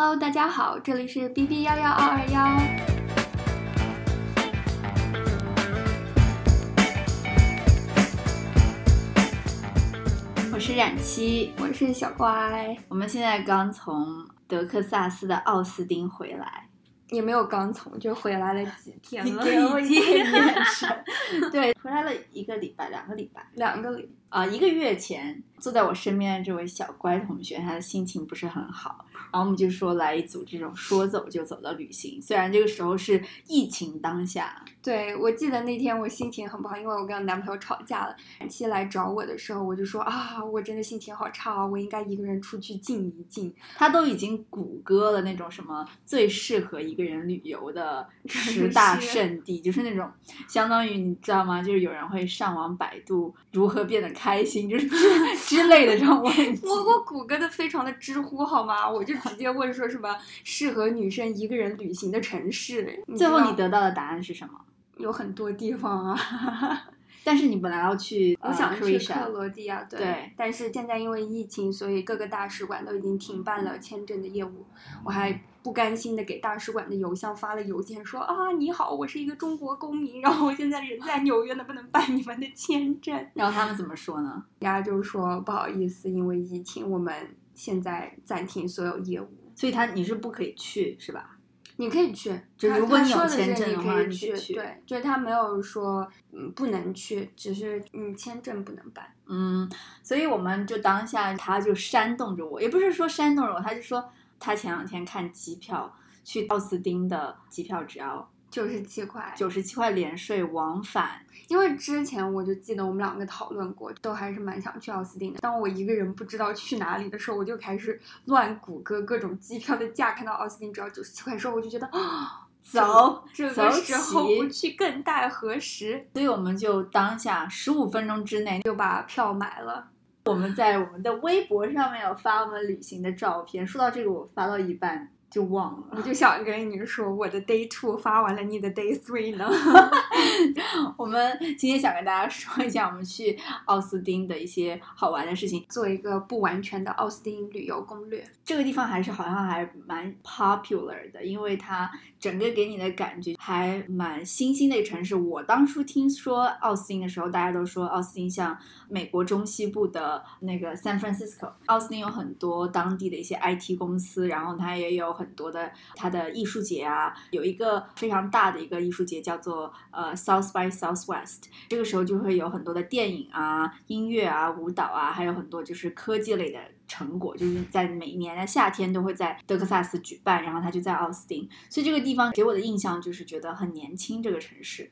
Hello，大家好，这里是 B B 幺幺二二幺。我是冉七，我是小乖，我们现在刚从德克萨斯的奥斯汀回来，也没有刚从，就回来了几 天了，给我一个眼神。对，回来了一个礼拜，两个礼拜两个礼啊、一个月前，坐在我身边的这位小乖同学，他的心情不是很好，然后我们就说来一组这种说走就走的旅行。虽然这个时候是疫情当下，对，我记得那天我心情很不好，因为我跟我男朋友吵架了。冉七来找我的时候，我就说啊，我真的心情好差啊，我应该一个人出去静一静。他都已经谷歌了那种什么最适合一个人旅游的 十大圣地，就是那种相当于你知道吗？就是有人会上网百度如何变得开心，就是 之类的这种问题。我我谷歌的非常的知乎好吗？我就直接问说什么适合女生一个人旅行的城市。最后你得到的答案是什么？有很多地方啊，但是你本来要去，我想呃去克罗地亚，对，对但是现在因为疫情，所以各个大使馆都已经停办了签证的业务。我还不甘心的给大使馆的邮箱发了邮件说啊，你好，我是一个中国公民，然后我现在人在纽约，能不能办你们的签证？然后他们怎么说呢？人家就说不好意思，因为疫情，我们现在暂停所有业务。所以他你是不可以去是吧？你可以去，他就如果你有签证的话你去对，就是他没有说嗯不能去，只是嗯签证不能办。嗯，所以我们就当下他就煽动着我，也不是说煽动着我，他就说他前两天看机票去奥斯汀的机票只要九十七块，九十七块连税往返，因为之前我就记得我们两个讨论过，都还是蛮想去奥斯汀的。当我一个人不知道去哪里的时候，我就开始乱谷歌各种机票的价，看到奥斯汀只要九十七块的时候，我就觉得 啊，走这个时候不去更待何时？所以我们就当下十五分钟之内，就把票买了。我们在我们的微博上面有发我们旅行的照片。说到这个，我发到一半就忘了。我就想跟你说，我的 day two 发完了，你的 day three 呢？我们今天想跟大家说一下我们去奥斯汀的一些好玩的事情。做一个不完全的奥斯汀旅游攻略。这个地方还是好像还蛮 popular 的，因为它整个给你的感觉还蛮新兴的一个城市。我当初听说奥斯汀的时候，大家都说奥斯汀像美国中西部的那个 San Francisco。奥斯汀有很多当地的一些 IT 公司，然后它也有很多的它的艺术节啊，有一个非常大的一个艺术节叫做呃 South by Southwest。这个时候就会有很多的电影啊、音乐啊、舞蹈啊，还有很多就是科技类的成果，就是在每年的夏天都会在德克萨斯举办，然后它就在奥斯汀，所以这个地方给我的印象就是觉得很年轻，这个城市。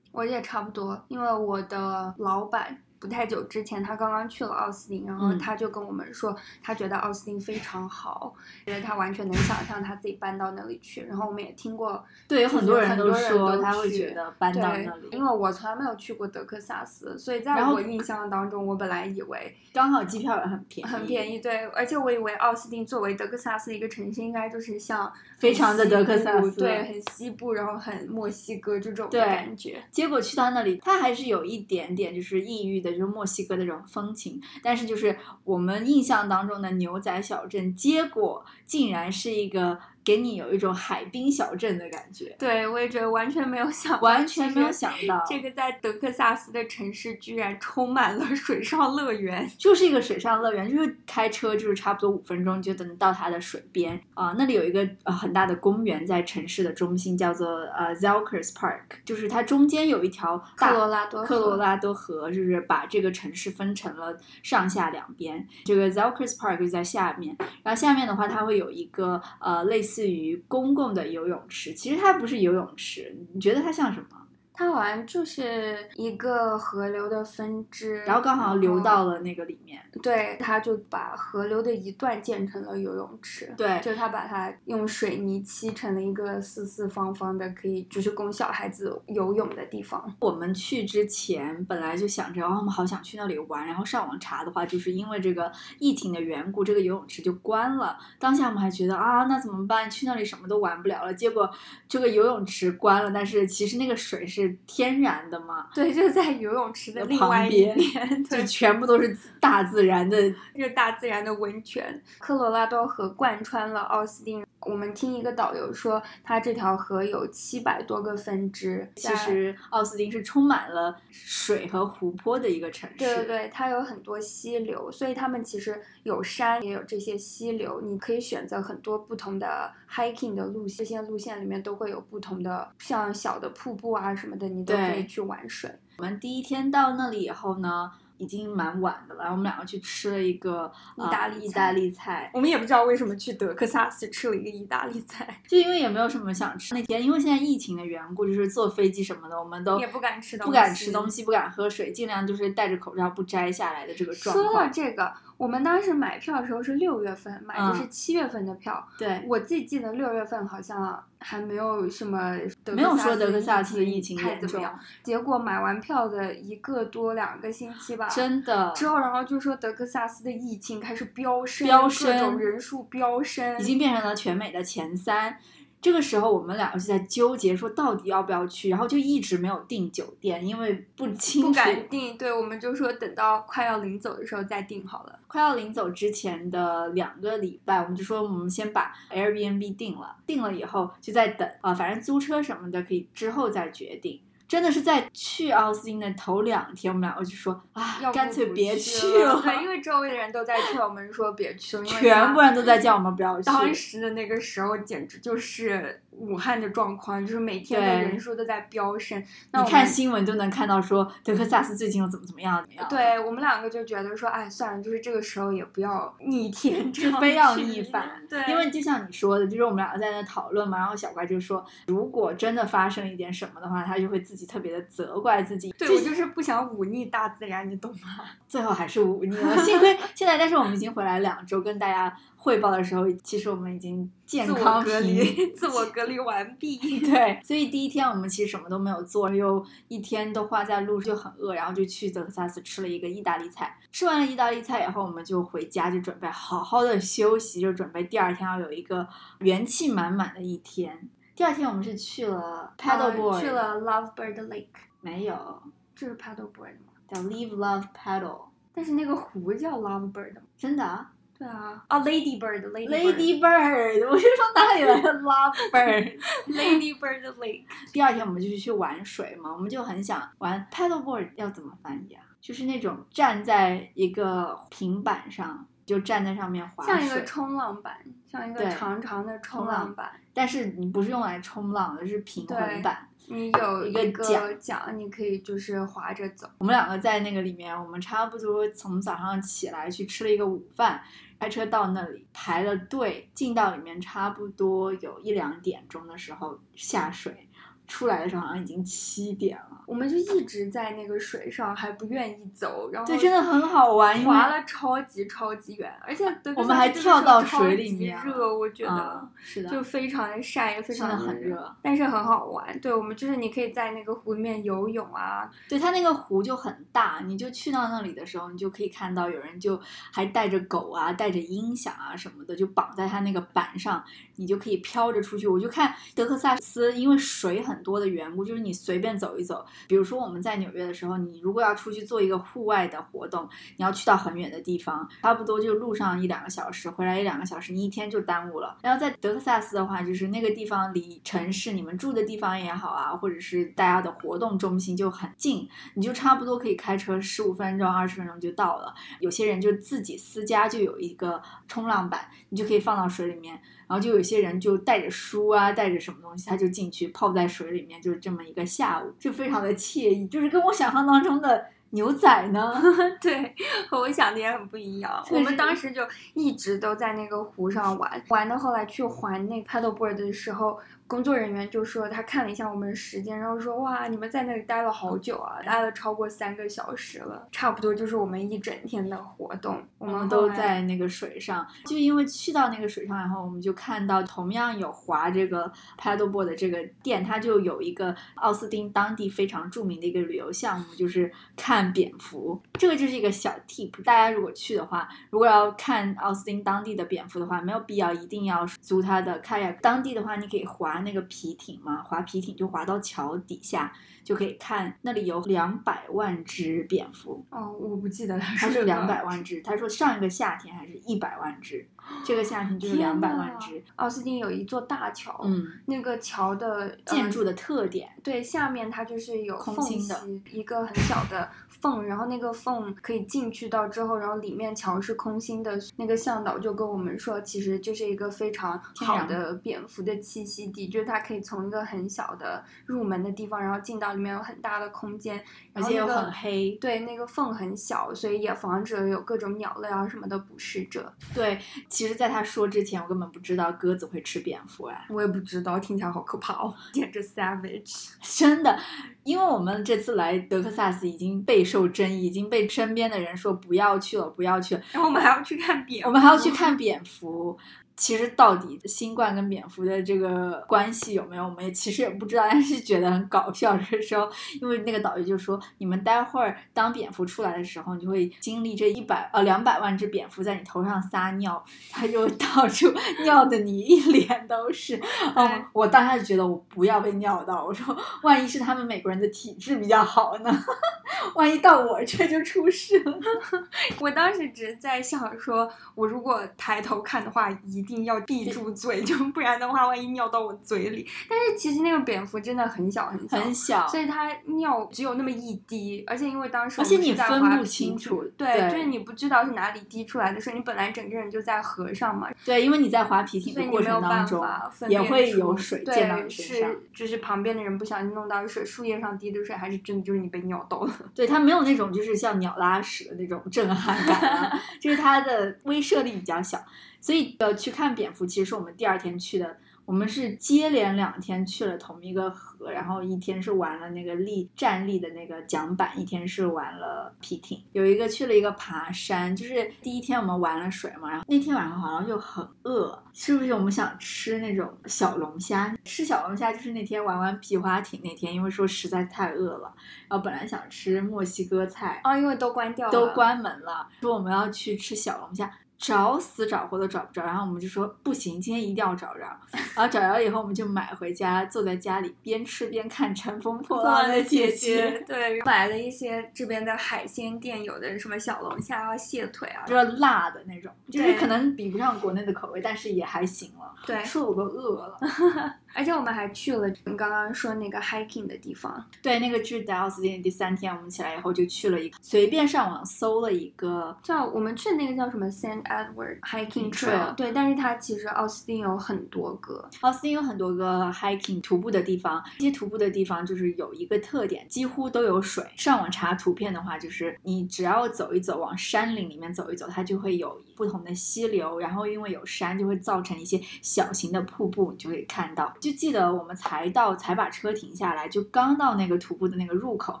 我也差不多，因为我的老板不太久之前他刚刚去了奥斯汀，然后嗯他就跟我们说，他觉得奥斯汀非常好，觉得他完全能想象他自己搬到那里去。然后我们也听过，对，有很多人都说他会觉得搬到那里，因为我从来没有去过德克萨斯，所以在我印象当中，我本来以为刚好机票也很便宜，很便宜，对，而且我以为奥斯汀作为德克萨斯一个城市，应该就是像非常的德克萨斯对，很西部，然后很墨西哥这种的感觉。结果去到那里，他还是有一点点就是抑郁的，就是墨西哥的这种风情。但是就是我们印象当中的牛仔小镇，结果竟然是一个给你有一种海滨小镇的感觉，对，我也觉得完全没有想，完全没有想到，这个在德克萨斯的城市居然充满了水上乐园。就是一个水上乐园，就是开车就是差不多五分钟就能到它的水边啊、那里有一个呃很大的公园在城市的中心，叫做呃 Zelkers Park，就是它中间有一条大科罗拉多河科罗拉多河，就是把这个城市分成了上下两边。这个 Zelkers Park 就在下面，然后下面的话它会有一个呃类似似于公共的游泳池，其实它不是游泳池，你觉得它像什么？它好像就是一个河流的分支，然后刚好流到了那个里面。对，他就把河流的一段建成了游泳池。对就他把它用水泥砌成了一个四四方方的，可以就是供小孩子游泳的地方。我们去之前本来就想着，哦，我们好想去那里玩，然后上网查的话，就是因为这个疫情的缘故，这个游泳池就关了。当下我们还觉得啊，那怎么办？去那里什么都玩不了了。结果这个游泳池关了，但是其实那个水是是天然的嘛，对，就在游泳池的另旁外一边边，就，全部都是大自然的。这大自然的温泉。科罗拉多河贯穿了奥斯汀。我们听一个导游说，它这条河有七百多个分支。其实奥斯汀是充满了水和湖泊的一个城市。对对对，它有很多溪流，所以他们其实有山，也有这些溪流。你可以选择很多不同的 hiking 的路线，这些路线里面都会有不同的，像小的瀑布啊什么的，你都可以去玩水。我们第一天到那里以后呢，已经蛮晚的了，我们两个去吃了一个意大利呃意大利菜，我们也不知道为什么去德克萨斯吃了一个意大利菜，就因为也没有什么想吃那天，因为现在疫情的缘故，就是坐飞机什么的，我们都也不敢吃东西，不敢吃东西，不敢喝水，尽量就是戴着口罩不摘下来的这个状说到况。这个，我们当时买票的时候是六月份，买的是嗯七月份的票。对，我自己记得六月份好像还没有什么没有说德克萨斯疫疫情太怎么样，结果买完票的一个多两个星期吧，真的之后，然后就说德克萨斯的疫情开始飙升，飙各升种人数飙升，已经变成了全美的前三。这个时候，我们两个就在纠结，说到底要不要去，然后就一直没有订酒店，因为不清不。敢订。对，我们就说等到快要临走的时候再订好了。快要临走之前的两个礼拜，我们就说我们先把 Airbnb 定了，定了以后就在等啊、反正租车什么的可以之后再决定。真的是在去奥斯汀的头两天，我们两个就说啊要，干脆别去了，对，因为周围的人都在劝，我们说别去了，全部人都在叫我们不要去。当时的那个时候简直就是武汉的状况，就是每天的人数都在飙升。那你看新闻都能看到说德克萨斯最近又怎么怎么样怎么样。对我们两个就觉得说，哎，算了，就是这个时候也不要逆天，就非要逆反对，因为就像你说的，就是我们两个在那讨论嘛，然后小怪就说，如果真的发生一点什么的话，他就会自己特别的责怪自己。对我就是不想忤逆大自然，你懂吗？最后还是忤逆了。幸亏现在，但是我们已经回来两周，跟大家汇报的时候，其实我们已经健康隔离，自我隔离完毕。对，所以第一天我们其实什么都没有做，又一天都花在路上，就很饿，然后就去德克萨斯吃了一个意大利菜。吃完了意大利菜以后，我们就回家，就准备好好的休息，就准备第二天要有一个元气满满的一天。第二天我们是去了 paddleboard，、呃去了 Lovebird Lake，没有这是 paddleboard 嘛？叫 Live Love Paddle，但是那个湖叫 Lovebird 吗？真的啊对啊，啊 Ladybird，Ladybird，Lady Bird，我是说哪里来的 Love Bird？Ladybird Lake。第二天我们就是去玩水嘛，我们就很想玩 paddleboard，要怎么翻译啊？就是那种站在一个平板上，就站在上面滑水，像一个冲浪板，像一个长长的冲浪板。但是你不是用来冲浪的，是平衡板。你有一个一个桨桨，你可以就是滑着走。我们两个在那个里面，我们差不多从早上起来去吃了一个午饭，开车到那里排了队，进到里面差不多有一两点钟的时候下水，出来的时候好像已经七点了。我们就一直在那个水上，还不愿意走，然后对，真的很好玩，滑了超级超级远，而且德我们还跳到水里面热，我觉得嗯。是的，就非常的晒，也非常的很热热，但是很好玩。对我们就是你可以在那个湖里面游泳啊，对它那个湖就很大，你就去到那里的时候，你就可以看到有人就还带着狗啊，带着音响啊什么的，就绑在它那个板上，你就可以飘着出去。我就看德克萨斯，因为水很多的缘故，就是你随便走一走，比如说我们在纽约的时候，你如果要出去做一个户外的活动，你要去到很远的地方，差不多就路上一两个小时，回来一两个小时，你一天就耽误了。然后在德克萨斯的话，就是那个地方离城市你们住的地方也好啊，或者是大家的活动中心就很近，你就差不多可以开车十五分钟、二十分钟就到了。有些人就自己私家就有一个冲浪板，你就可以放到水里面，然后就有些人就带着书啊，带着什么东西，他就进去泡在水里面，就是这么一个下午，就非常的惬意，就是跟我想象当中的牛仔呢。对和我想的也很不一样。我们当时就一直都在那个湖上玩，玩到后来去环那 paddleboard 的时候，工作人员就说他看了一下我们的时间，然后说哇，你们在那里待了好久啊，待了超过三个小时了，差不多就是我们一整天的活动。我我们都在那个水上，就因为去到那个水上，然后我们就看到同样有划这个 paddleboard 的这个店，它就有一个奥斯汀当地非常著名的一个旅游项目，就是看看蝙蝠。这个就是一个小 tip，大家如果去的话，如果要看奥斯汀当地的蝙蝠的话，没有必要一定要租它的 kayak。当地的话，你可以划那个皮艇嘛，划皮艇就划到桥底下。就可以看那里有两百万只蝙蝠哦，我不记得它是是两百万只。他说上一个夏天还是一百万只，这个夏天就是两百万只。奥斯汀有一座大桥，嗯，那个桥的建筑的特点，对，下面它就是有空心的一个很小的缝，然后那个缝可以进去到之后，然后里面桥是空心的。那个向导就跟我们说，其实就是一个非常好的蝙蝠的栖息地，就是它可以从一个很小的入门的地方，然后进到里面有很大的空间，而且又很黑。对，那个缝很小，所以也防止有各种鸟类啊什么的捕食者。对，其实，在他说之前，我根本不知道鸽子会吃蝙蝠哎，我也不知道，听起来好可怕哦，简直 savage，真的。因为我们这次来德克萨斯已经备受争议，已经被身边的人说不要去了，不要去了。然后我们还要去看蝙，我们还要去看蝙蝠。其实到底新冠跟蝙蝠的这个关系有没有，我们也其实也不知道，但是觉得很搞笑。这个时候，因为那个导游就说，你们待会儿当蝙蝠出来的时候，你就会经历这一百呃两百万只蝙蝠在你头上撒尿，它就到处 尿的你一脸都是。嗯，我当时就觉得我不要被尿到，我说万一是他们美国人的体质比较好呢？万一到我这就出事了。我当时只是在想，说我如果抬头看的话，一定要闭住嘴，就不然的话，万一尿到我嘴里。但是其实那个蝙蝠真的很小很小，很小，所以它尿只有那么一滴，而且因为当时而且你分不清楚，对，就是你不知道是哪里滴出来的，所以你本来整个人就在河上嘛。对，因为你在滑皮艇的过程当中，也会有水溅到你身上，就是旁边的人不小心弄到水，树叶上滴的水，还是真的就是你被尿到了。对，它没有那种就是像鸟拉屎的那种震撼感，就是它的威慑力比较小。所以呃，去看蝙蝠其实是我们第二天去的。我们是接连两天去了同一个河，然后一天是玩了那个立站立的那个桨板，一天是玩了皮艇。有一个去了一个爬山，就是第一天我们玩了水嘛，然后那天晚上好像就很饿，是不是我们想吃那种小龙虾？吃小龙虾就是那天玩完皮划艇那天，因为说实在太饿了，然后本来想吃墨西哥菜啊，因为都关掉了，都关门了，说我们要去吃小龙虾。找死找活都找不着，然后我们就说不行，今天一定要找着。然后找着以后，我们就买回家，坐在家里边吃边看《乘风破浪的姐姐》。对，买了一些这边的海鲜店有的什么小龙虾啊、蟹腿啊，就是辣的那种，就是可能比不上国内的口味，但是也还行了。对，说我都饿了。而且我们还去了你刚刚说那个 hiking 的地方。对，那个就是在奥斯汀第三天，我们起来以后就去了一个，随便上网搜了一个叫我们去的那个叫什么 Saint Edward Hiking Trail。对，但是它其实奥斯汀有很多个，奥斯汀有很多个 hiking 徒步的地方。这些徒步的地方就是有一个特点，几乎都有水。上网查图片的话，就是你只要走一走，往山林里面走一走，它就会有不同的溪流，然后因为有山，就会造成一些小型的瀑布，你就可以看到。就记得我们才到，才把车停下来，就刚到那个徒步的那个入口，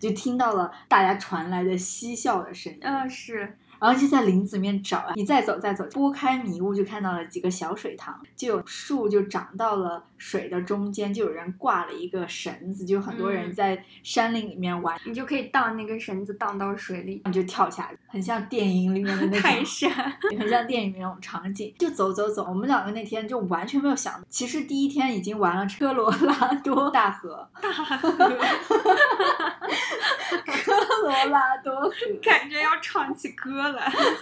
就听到了大家传来的嬉笑的声音。嗯，是。然后就在林子里面找啊，你再走再走，拨开迷雾就看到了几个小水塘，就有树就长到了水的中间，就有人挂了一个绳子，就很多人在山林里面玩，你就可以荡那个绳子荡到水里，你就跳下来，很像电影里面的那种泰山，很像电影里面那种场景。就走走走，我们两个那天就完全没有想，其实第一天已经玩了科罗拉多大河，大河，科罗拉多河，感觉要唱起歌。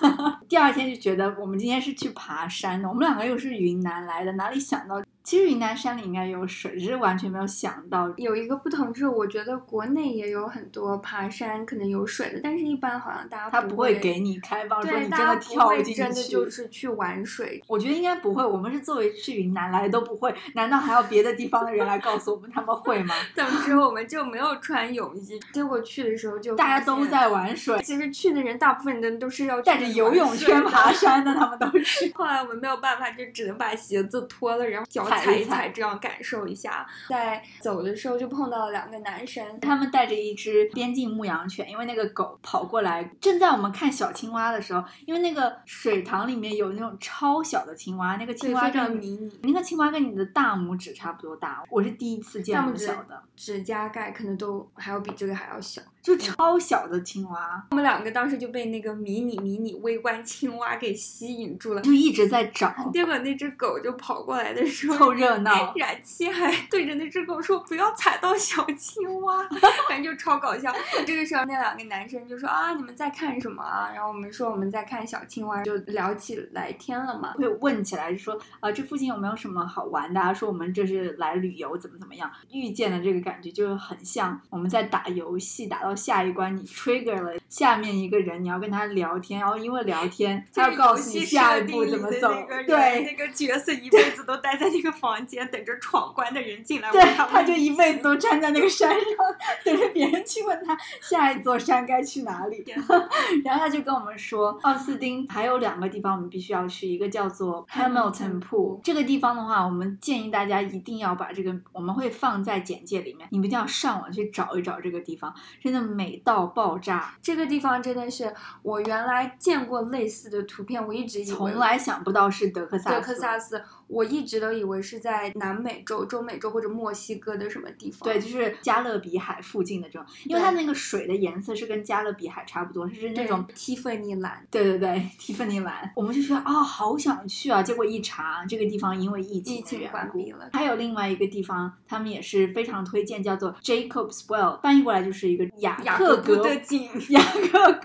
第二天就觉得我们今天是去爬山的，我们两个又是云南来的，哪里想到？其实云南山里应该有水，只是完全没有想到。有一个不同就是，我觉得国内也有很多爬山可能有水的，但是一般好像大家他不会给你开放，说你真的跳进去，真的就是去玩水。我觉得应该不会，我们是作为去云南来的都不会，难道还要别的地方的人来告诉我们他们会吗？总之我们就没有穿泳衣，结果去的时候就大家都在玩水。其实去的人大部分人都是要带着游泳圈爬山的，他们都是。后来我们没有办法，就只能把鞋子脱了，然后脚踩一踩，这样。感受一下，在走的时候就碰到了两个男生，他们带着一只边境牧羊犬，因为那个狗跑过来，正在我们看小青蛙的时候，因为那个水塘里面有那种超小的青蛙，那个青蛙跟迷你，那个青蛙跟你的大拇指差不多大，我是第一次见那么小的，指甲盖可能都还要比这个还要小。就超小的青蛙，我们两个当时就被那个迷你迷你微观青蛙给吸引住了，就一直在找。结果那只狗就跑过来的时候，凑热闹，冉七还对着那只狗说：“不要踩到小青蛙。”反正就超搞笑。这个时候那两个男生就说：“啊，你们在看什么啊？”然后我们说我们在看小青蛙，就聊起来天了嘛，会问起来说：“啊，这附近有没有什么好玩的？”说我们这是来旅游，怎么怎么样？遇见的这个感觉就很像我们在打游戏，打到下一关，你 trigger 了下面一个人，你要跟他聊天，然后因为聊天，他要告诉你下一步怎么走。对，那个角色一辈子都待在那个房间，等着闯关的人进来。对，他就一辈子都站在那个山上，等着别人去问他下一座山该去哪里。然后他就跟我们说，奥斯汀还有两个地方我们必须要去，一个叫做 Hamilton Pool。这个地方的话，我们建议大家一定要把这个，我们会放在简介里面，你们一定要上网去找一找这个地方，真的美到爆炸。这个地方真的是我原来见过类似的图片，我一直从来想不到是德克萨斯。德克萨斯。我一直都以为是在南美洲、中美洲或者墨西哥的什么地方。对，就是加勒比海附近的这种，因为它那个水的颜色是跟加勒比海差不多，是那种蒂芙尼蓝。对对对，蒂芙尼蓝。我们就觉得啊，好想去啊！结果一查，这个地方因为疫情关闭了。还有另外一个地方，他们也是非常推荐，叫做 Jacob's Well，翻译过来就是一个雅克格的井。雅克，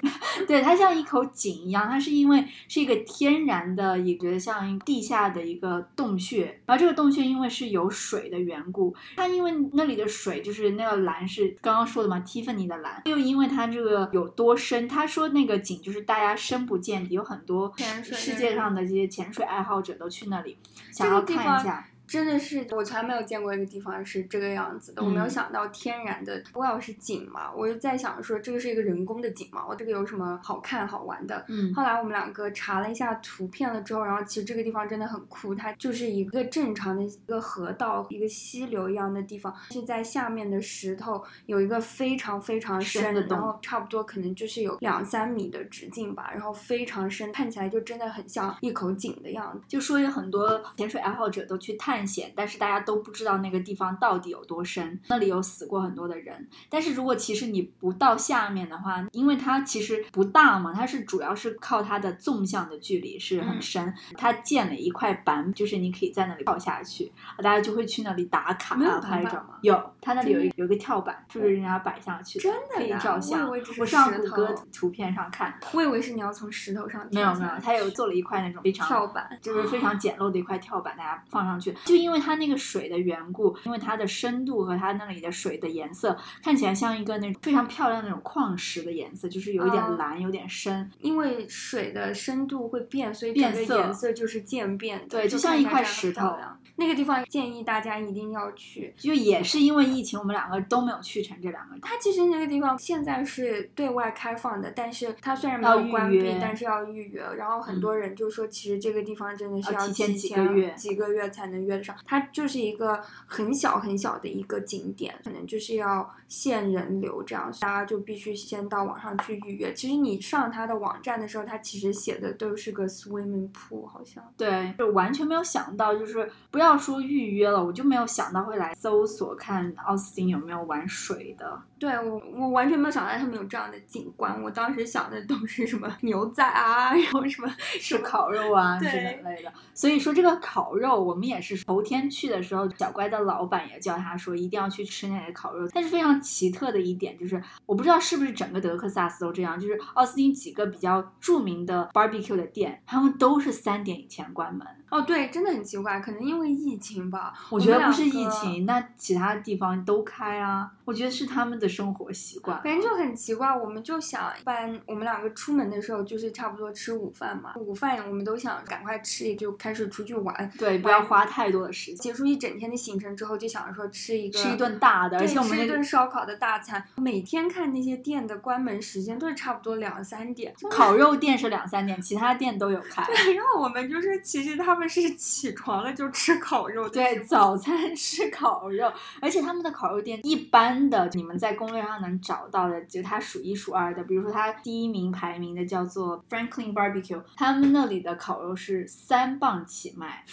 对，它像一口井一样，它是因为是一个天然的，也觉得像地下的一个。洞穴，然后这个洞穴因为是有水的缘故，它因为那里的水就是那个蓝是刚刚说的嘛，Tiffany 的蓝，又因为它这个有多深，他说那个井就是大家深不见底，有很多世界上的这些潜水爱好者都去那里想要看一下。真的是我从来没有见过一个地方是这个样子的，我没有想到天然的，不要是井嘛，我就在想说这个是一个人工的井嘛，我这个有什么好看好玩的？嗯，后来我们两个查了一下图片了之后，然后其实这个地方真的很酷，它就是一个正常的一个河道，一个溪流一样的地方，是在下面的石头有一个非常非常深的洞，然后差不多可能就是有两三米的直径吧，然后非常深，看起来就真的很像一口井的样子。就说有很多潜水爱好者都去探。探险，但是大家都不知道那个地方到底有多深，那里有死过很多的人。但是如果其实你不到下面的话，因为它其实不大嘛，它是主要是靠它的纵向的距离是很深。它建了一块板，就是你可以在那里跳下去，大家就会去那里打卡啊拍照吗？有，它那里有一有一个跳板，就是人家摆下去，真的可以照相。我上谷歌图片上看，我以为是你要从石头上没有没有，它有做了一块那种非常跳板，就是非常简陋的一块跳板，大家放上去。就因为它那个水的缘故，因为它的深度和它那里的水的颜色看起来像一个那种非常漂亮那种矿石的颜色，就是有一点蓝，有点深。因为水的深度会变，所以变色颜色就是渐变。对，就像一块石头。那个地方建议大家一定要去。就也是因为疫情，我们两个都没有去成这两个。它其实那个地方现在是对外开放的，但是它虽然没有关闭，但是要预约。然后很多人就说，其实这个地方真的是要提前几个月几个月才能约得上。它就是一个很小很小的一个景点，可能就是要限人流这样，大家就必须先到网上去预约。其实你上他的网站的时候，他其实写的都是个 swimming pool，好像对，就完全没有想到，就是不要说预约了，我就没有想到会来搜索看奥斯汀有没有玩水的。对我，我完全没有想到他们有这样的景观。我当时想的都是什么 牛仔啊，然后什么 是烤肉啊之类的。所以说这个烤肉，我们也是头天去的时候，小乖的老板也叫他说一定要去吃那个烤肉。但是非常奇特的一点就是，我不知道是不是整个德克萨斯都这样，就是奥斯汀几个比较著名的 barbecue 的店，他们都是三点以前关门。哦，对，真的很奇怪，可能因为疫情吧。我觉得不是疫情，那其他地方都开啊。我觉得是他们的生活习惯。反正就很奇怪，我们就想，一般我们两个出门的时候就是差不多吃午饭嘛。午饭我们都想赶快吃，也就开始出去玩。对，不要花太多的时间。结束一整天的行程之后，就想着说吃一个吃一顿大的，而且我们吃一顿烧烤的大餐。每天看那些店的关门时间都是差不多两三点。烤肉店是两三点，其他店都有开。对，然后我们就是其实他们是起床了就吃烤肉。对，早餐 吃烤肉，而且他们的烤肉店一般。的，你们在攻略上能找到的，就它数一数二的。比如说，它第一名排名的叫做 Franklin Barbecue，他们那里的烤肉是三磅起卖。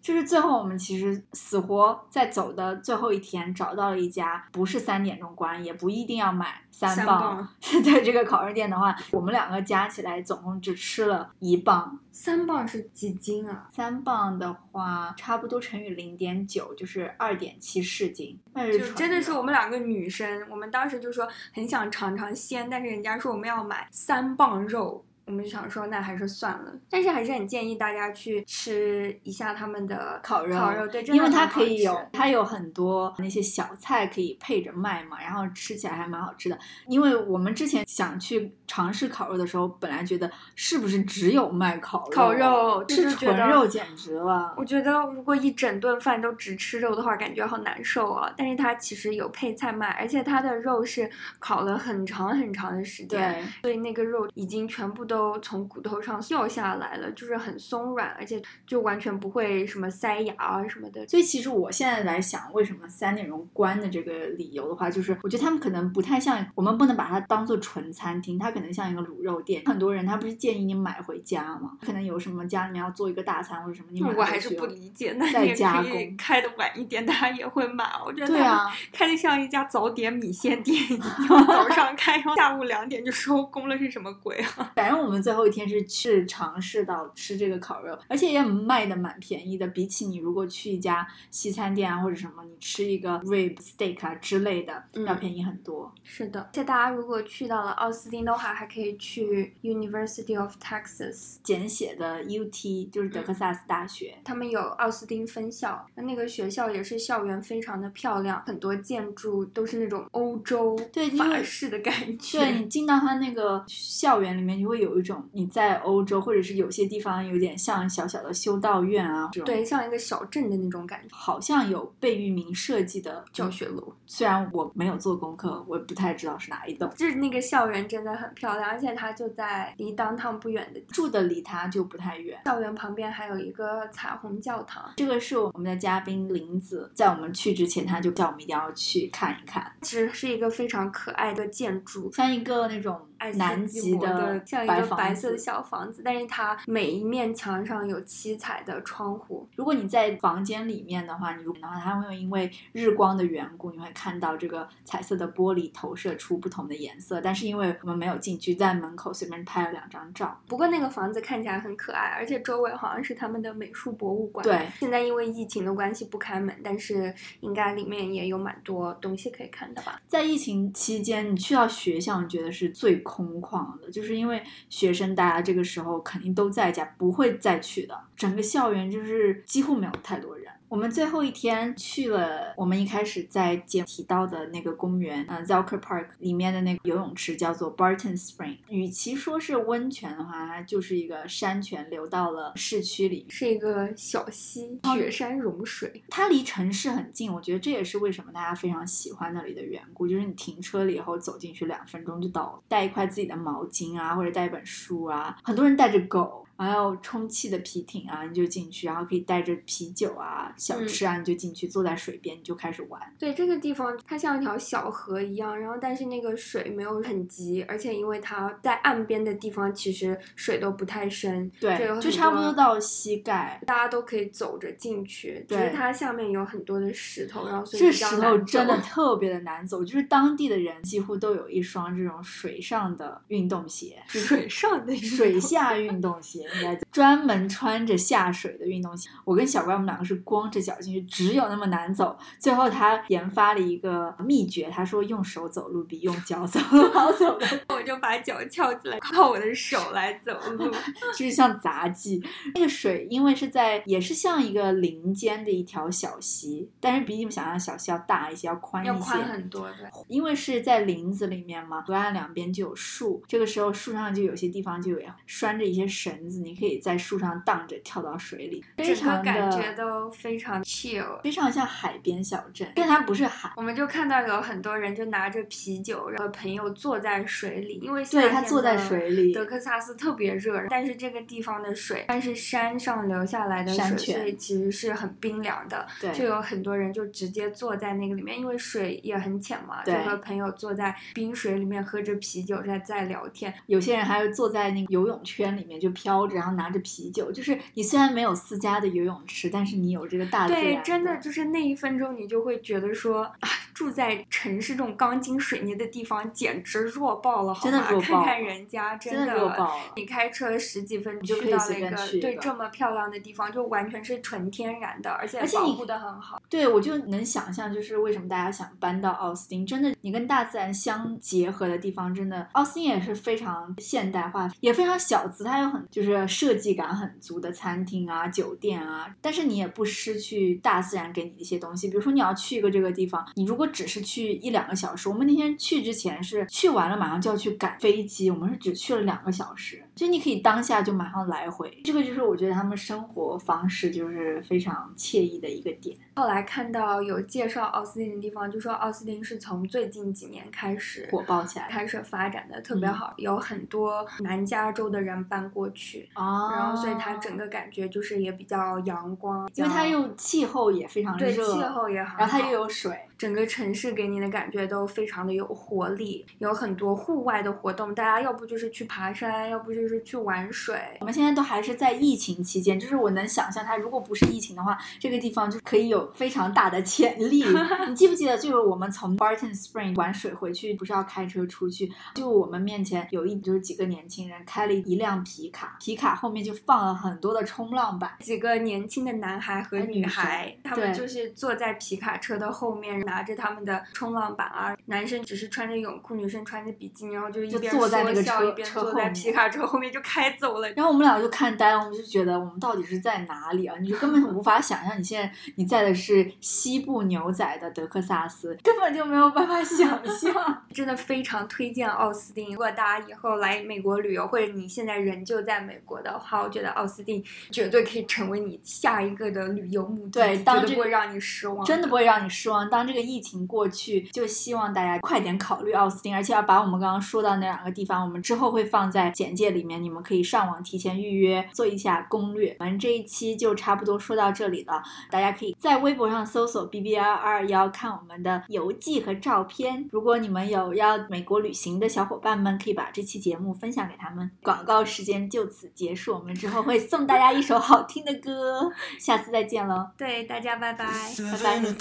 就是最后我们其实死活在走的最后一天找到了一家不是三点钟关，也不一定要买三三磅磅 的这个烤肉店的话，我们两个加起来总共只吃了一磅。三磅是几斤啊？三磅的话，差不多乘以零点九，就是二点七市斤。就真的是我们两个女生，我们当时就说很想尝尝鲜，但是人家说我们要买三磅肉，我们就想说那还是算了。但是还是很建议大家去吃一下他们的烤肉烤肉对，因为它可以有，它有很多那些小菜可以配着卖嘛，然后吃起来还蛮好吃的。因为我们之前想去尝试烤肉的时候，本来觉得是不是只有卖烤肉，烤肉吃纯肉简直了。我觉得如果一整顿饭都只吃肉的话，感觉好难受啊。但是它其实有配菜卖，而且它的肉是烤了很长很长的时间，对，所以那个肉已经全部都从骨头上掉下来了，就是很松软，而且就完全不会什么塞牙啊什么的。所以其实我现在来想，为什么三点钟关的这个理由的话，就是我觉得他们可能不太像，我们不能把它当做纯餐厅，它可能像一个卤肉店。很多人他不是建议你买回家吗？可能有什么家里面要做一个大餐或者什么，你我还是不理解，那也可以加工开的晚一点，大家也会买。我觉得对啊，开的像一家早点米线店一样，早上开，然后下午两点就收工了，是什么鬼啊？反正我们最后一天是去尝试到吃这个烤肉，而且也卖的蛮便宜的，比起你如果去一家西餐店啊或者什么，你吃一个 rib steak 啊之类的，嗯要便宜很多。是的，而且大家如果去到了奥斯汀的话，还可以去 University of Texas，简写的 UT 就是德克萨斯大学，他们有奥斯汀分校，那个学校也是校园非常的漂亮，很多建筑都是那种欧洲对法式的感觉。对你进到他那个校园里面，你会有一种你在欧洲，或者是有些地方有点像小小的修道院啊这种，对，像一个小镇的那种感觉。好像有贝聿铭设计的教学楼，虽然我没有做功课，我也不太知道是哪一栋。就是那个校园真的很漂亮，而且它就在离 downtown 不远的住的离它就不太远。校园旁边，还有一个彩虹教堂。这个是我们的嘉宾林子，在我们去之前，他就叫我们一定要去看一看，其实是一个非常可爱的建筑，像一个那种爱南极的像一个白色的小房子，但是它每一面墙上有七彩的窗户。如果你在房间里面的话，你如果的话，它会因为日光的缘故，你会看到这个彩色的玻璃投射出不同的颜色。但是因为我们没有进去，在门口随便拍了两张照。不过那个房子看起来很可爱，而且周围好像是他们的美术博物馆。对，现在因为疫情的关系不开门，但是应该里面也有蛮多东西可以看的吧。在疫情期间，你去到学校，你觉得是最空旷的，就是因为学生大家这个时候肯定都在家，不会再去的。整个校园就是几乎没有太多人。我们最后一天去了，我们一开始在节提到的那个公园，呃 z e l k e r Park 里面的那个游泳池叫做 Barton Spring。与其说是温泉的话，它就是一个山泉流到了市区里，是一个小溪，雪山融水。它离城市很近，我觉得这也是为什么大家非常喜欢那里的缘故。就是你停车了以后走进去两分钟就到了，带一块自己的毛巾啊，或者带一本书啊，很多人带着狗。还有充气的皮艇啊，你就进去，然后可以带着啤酒啊、小吃啊，你就进去，坐在水边，你就开始玩。对这个地方，它像一条小河一样，然后但是那个水没有很急，而且因为它在岸边的地方，其实水都不太深，对，就差不多到膝盖。大家都可以走着进去。只对是它下面有很多的石头，然后所以这石头真的特别的难走，就是当地的人几乎都有一双这种水上的运动鞋，水上的运水下运动鞋，应该专门穿着下水的运动鞋。我跟小乖我们两个是光着脚进去，只有那么难走。最后他研发了一个秘诀，他说用手走路比用脚走路好走的，我就把脚翘起来，靠我的手来走路。就是像杂技。那个水因为是在也是像一个林间的一条小溪，但是比你们想象的小溪要大一些，要宽一些，要宽很多，对。因为是在林子里面嘛，河岸两边就有树，这个时候树上就有些地方就有拴着一些绳子，你可以在树上荡着跳到水里，非整个常感觉都非常 chill。非常像海边小镇，但它不是海。我们就看到有很多人就拿着啤酒，然后朋友坐在水里，因为夏对，天它坐在水里，德克萨斯特别热，但是这个地方的水，但是山上流下来的水，所以其实是很冰凉的。对就有很多人就直接坐在那个里面，因为水也很浅嘛，就和朋友坐在冰水里面喝着啤酒在在聊天。有些人还会坐在那个游泳圈里面就漂飘着，然后拿着啤酒，就是你虽然没有私家的游泳池，但是你有这个大自然对，真的就是那一分钟，你就会觉得说，啊，住在城市这种钢筋水泥的地方，简直弱爆了，好真的吗？弱爆看看人家，真真的弱爆了。你开车十几分你就可以去到了一随便去对这么漂亮的地方，就完全是纯天然的，而且保而且你护的很好。对，我就能想象，就是为什么大家想搬到奥斯汀。真的，你跟大自然相结合的地方，真的，奥斯汀也是非常现代化，也非常小资，它有很就是设计感很足的餐厅啊、酒店啊。但是你也不失去大自然给你的一些东西，比如说你要去一个这个地方，你如果只是去一两个小时，我们那天去之前是去完了马上就要去赶飞机，我们是只去了两个小时，就你可以当下就马上来回。这个就是我觉得他们生活方式就是非常惬意的一个点。后来看到有介绍奥斯汀的地方，就说奥斯汀是从最近几年开始火爆起来开始发展的特别嗯好，有很多南加州的人搬过去。哦然后，所以它整个感觉就是也比较阳光，因为它又气候也非常热对热，气候也好，然后它又有水，整个城市给你的感觉都非常的有活力，有很多户外的活动，大家要不就是去爬山，要不就是去玩水。我们现在都还是在疫情期间，就是我能想象它如果不是疫情的话，这个地方就可以有非常大的潜力。你记不记得，就是我们从 Barton Spring 玩水回去，不是要开车出去，就我们面前有一就是几个年轻人开了一辆皮卡，皮卡后面就放了很多的冲浪板。几个年轻的男孩和女孩，他们就是坐在皮卡车的后面，拿着他们的冲浪板啊。男生只是穿着泳裤，女生穿着比基尼，然后就一就边坐在那个车一边坐在车后面皮卡车后面就开走了。然后我们俩就看呆了，我们就觉得我们到底是在哪里啊？你就根本无法想象你现在你在的是西部牛仔的德克萨斯，根本就没有办法 想象。真的非常推荐奥斯汀。如果大家以后来美国旅游，或者你现在人就在美国的话，我觉得奥斯汀绝对可以成为你下一个的旅游目的地，对当这个绝对不会让你失望，真的不会让你失望。当这个疫情过去，就希望大家快点考虑奥斯汀，而且要把我们刚刚说到那两个地方，我们之后会放在简介里面，你们可以上网提前预约，做一下攻略。我们这一期就差不多说到这里了，大家可以在微博上搜索 B B R 二幺看我们的游记和照片。如果你们有要美国旅行的小伙伴们，可以把这期节目分享给他们。广告时间就此结束，我们之后会送大家一首好听的歌，下次再见喽。对大家拜拜。Seven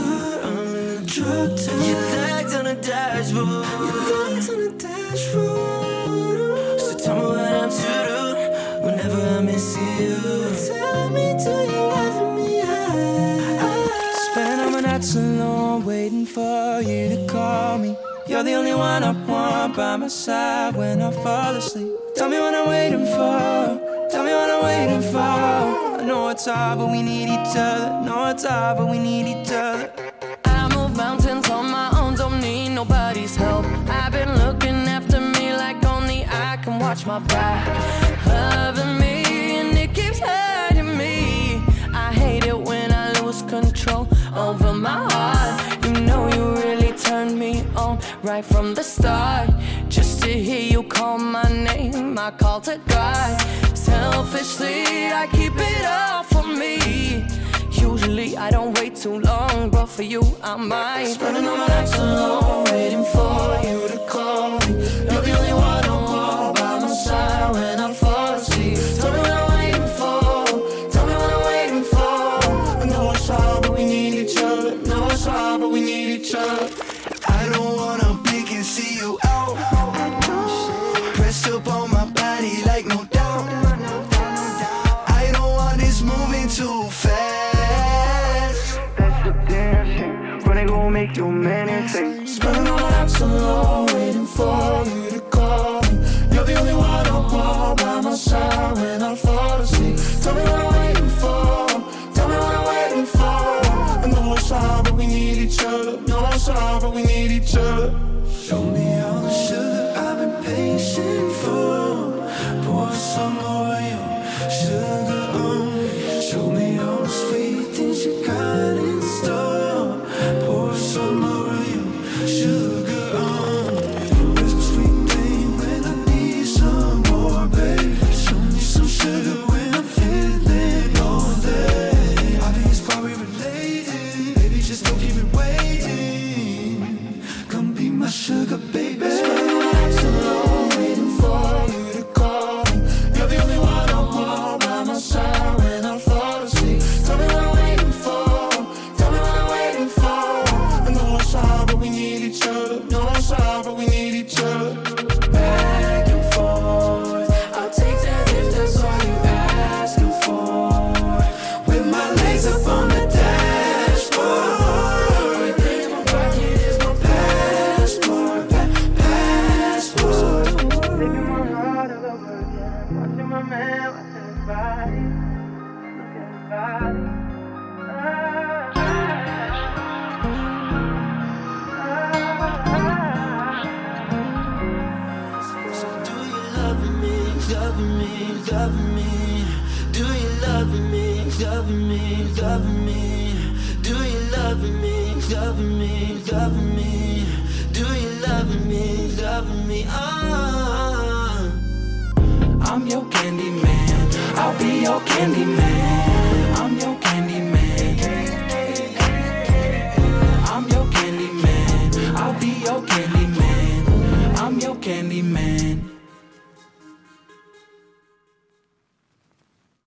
o'clock on the drop top. Your legs on the dashboard. Your legs on the dashboard. So tell me what I'm to do whenever I miss you. Tell me, do you love me? I spend all my nights alone waiting for you to call me. You're the only one I want by my side when I fall asleep. Tell me what I'm waiting for. Me what I'm waiting for. I know it's hard, but we need each other. Know it's hard, but we need each other. I move mountains on my own, don't need nobody's help. I've been looking after me like only I can watch my back. Loving me, and it keeps hurting me. I hate it when I lose control over my heart. You know you really turned me on right from the start. Just to hear you call my name, I call to God. Selfishly, I keep it all for me. Usually I don't wait too long, but for you I might. Spending all my nights alone, waiting for you to call me. You're the only one I want by my side when for you to call me. You're the only one I want by my side when I fall asleep. Tell me what I'm waiting for. Tell me what I'm waiting for. I know it's hard, but we need each other. Know it's hard, but we need each other. Show me all the sugar I've been patient for. Pour some more